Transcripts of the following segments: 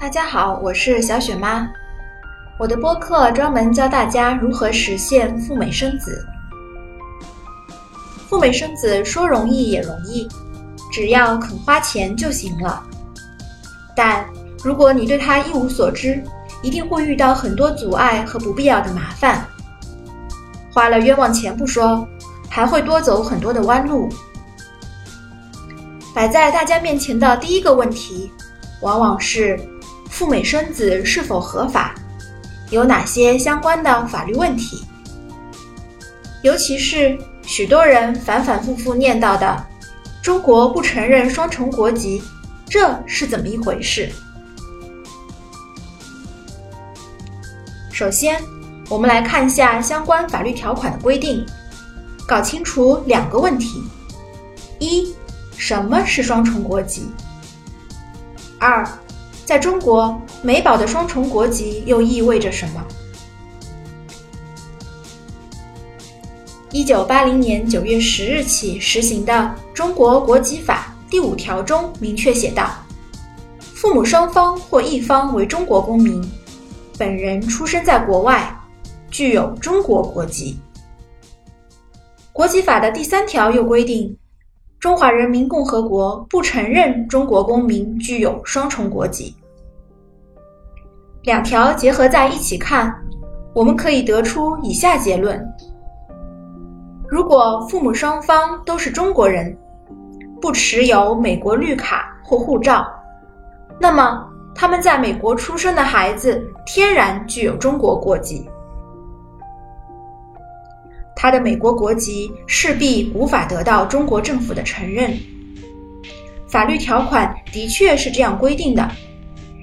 大家好，我是小雪妈。我的播客专门教大家如何实现赴美生子。赴美生子说容易也容易，只要肯花钱就行了。但如果你对它一无所知，一定会遇到很多阻碍和不必要的麻烦。花了冤枉钱不说，还会多走很多的弯路。摆在大家面前的第一个问题，往往是。赴美生子是否合法？有哪些相关的法律问题？尤其是许多人反反复复念叨的“中国不承认双重国籍”，这是怎么一回事？首先，我们来看一下相关法律条款的规定，搞清楚两个问题：一，什么是双重国籍？二。在中国，美宝的双重国籍又意味着什么？一九八零年九月十日起实行的《中国国籍法》第五条中明确写道：父母双方或一方为中国公民，本人出生在国外，具有中国国籍。国籍法的第三条又规定。中华人民共和国不承认中国公民具有双重国籍。两条结合在一起看，我们可以得出以下结论：如果父母双方都是中国人，不持有美国绿卡或护照，那么他们在美国出生的孩子天然具有中国国籍。他的美国国籍势必无法得到中国政府的承认。法律条款的确是这样规定的，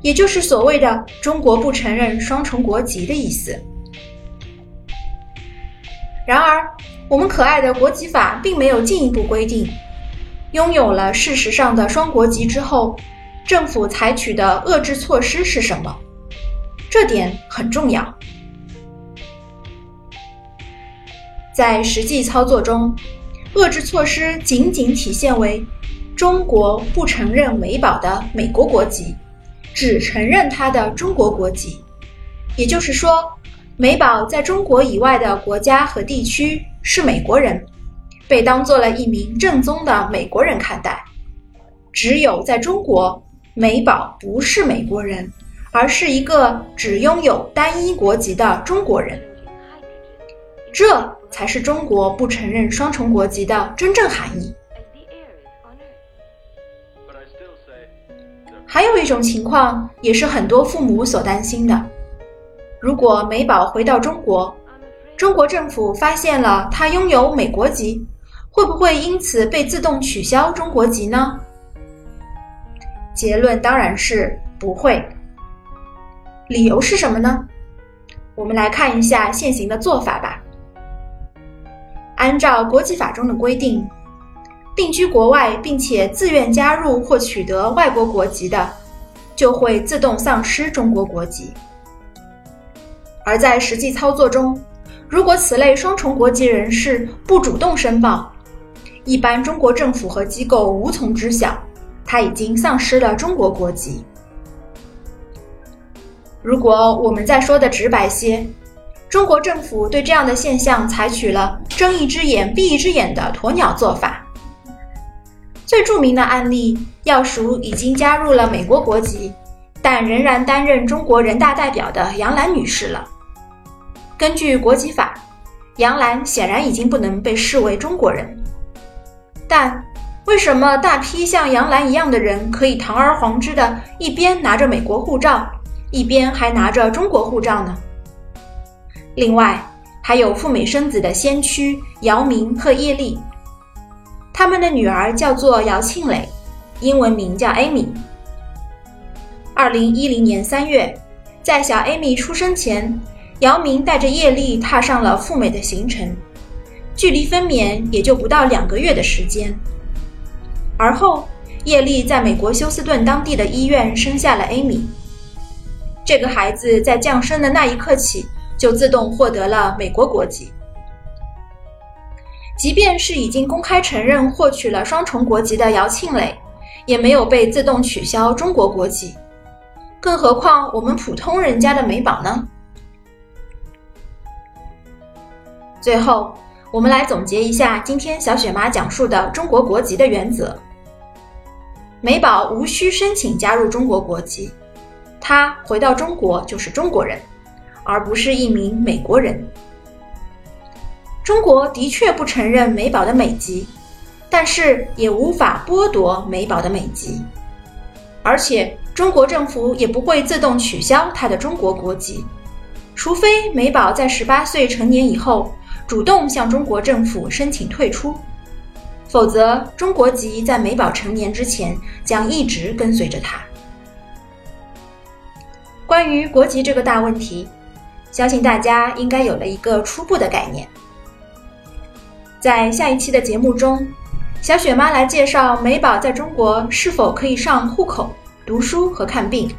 也就是所谓的“中国不承认双重国籍”的意思。然而，我们可爱的国籍法并没有进一步规定，拥有了事实上的双国籍之后，政府采取的遏制措施是什么？这点很重要。在实际操作中，遏制措施仅仅体现为中国不承认美宝的美国国籍，只承认他的中国国籍。也就是说，美宝在中国以外的国家和地区是美国人，被当做了一名正宗的美国人看待。只有在中国，美宝不是美国人，而是一个只拥有单一国籍的中国人。这。才是中国不承认双重国籍的真正含义。还有一种情况，也是很多父母所担心的：如果美宝回到中国，中国政府发现了他拥有美国籍，会不会因此被自动取消中国籍呢？结论当然是不会。理由是什么呢？我们来看一下现行的做法吧。按照国际法中的规定，定居国外并且自愿加入或取得外国国籍的，就会自动丧失中国国籍。而在实际操作中，如果此类双重国籍人士不主动申报，一般中国政府和机构无从知晓他已经丧失了中国国籍。如果我们再说的直白些，中国政府对这样的现象采取了睁一只眼闭一只眼的鸵鸟做法。最著名的案例要数已经加入了美国国籍，但仍然担任中国人大代表的杨澜女士了。根据国籍法，杨澜显然已经不能被视为中国人。但为什么大批像杨澜一样的人可以堂而皇之的一边拿着美国护照，一边还拿着中国护照呢？另外，还有赴美生子的先驱姚明和叶莉，他们的女儿叫做姚庆蕾，英文名叫 Amy。二零一零年三月，在小 Amy 出生前，姚明带着叶莉踏上了赴美的行程，距离分娩也就不到两个月的时间。而后，叶莉在美国休斯顿当地的医院生下了 Amy。这个孩子在降生的那一刻起，就自动获得了美国国籍。即便是已经公开承认获取了双重国籍的姚庆磊，也没有被自动取消中国国籍。更何况我们普通人家的美宝呢？最后，我们来总结一下今天小雪妈讲述的中国国籍的原则：美宝无需申请加入中国国籍，她回到中国就是中国人，而不是一名美国人。中国的确不承认美宝的美籍，但是也无法剥夺美宝的美籍，而且中国政府也不会自动取消他的中国国籍，除非美宝在十八岁成年以后主动向中国政府申请退出，否则中国籍在美宝成年之前将一直跟随着他。关于国籍这个大问题，相信大家应该有了一个初步的概念。在下一期的节目中，小雪妈来介绍美宝在中国是否可以上户口、读书和看病。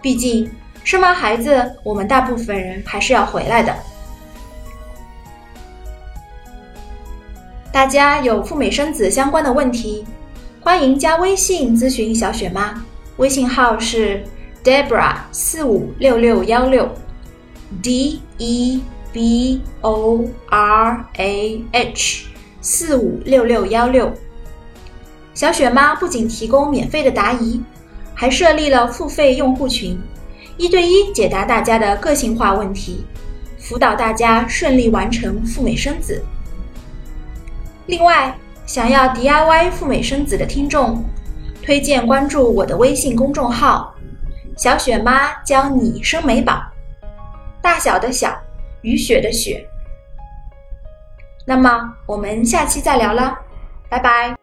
毕竟生完孩子，我们大部分人还是要回来的。大家有赴美生子相关的问题，欢迎加微信咨询小雪妈，微信号是 Debra 四五六六幺六，D E。B o r a h 四五六六幺六，小雪妈不仅提供免费的答疑，还设立了付费用户群，一对一解答大家的个性化问题，辅导大家顺利完成赴美生子。另外，想要 DIY 赴美生子的听众，推荐关注我的微信公众号“小雪妈教你生美宝”，大小的小。雨雪的雪，那么我们下期再聊了，拜拜。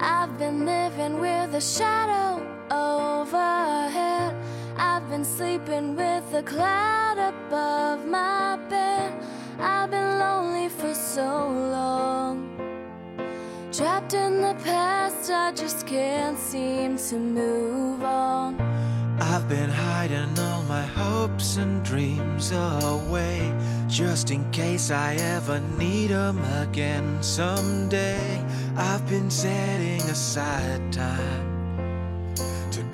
I've been living with a shadow. Overhead. I've been sleeping with a cloud above my bed. I've been lonely for so long. Trapped in the past, I just can't seem to move on. I've been hiding all my hopes and dreams away Just in case I ever need them again someday I've been setting aside time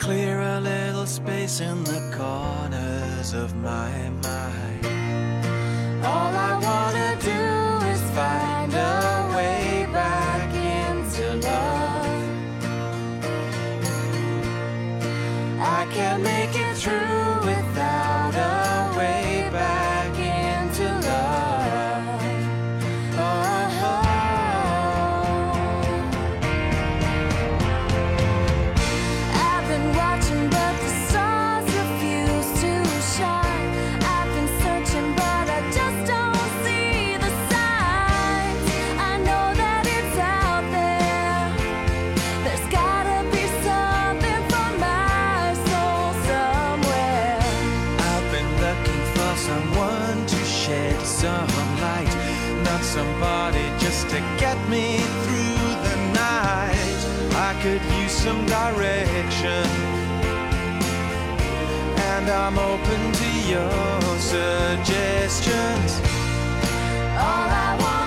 clear a little space in the corners of my mind. All I wanna do is find a way back into love. I can't make it through some direction, and I'm open to your suggestions. All I want.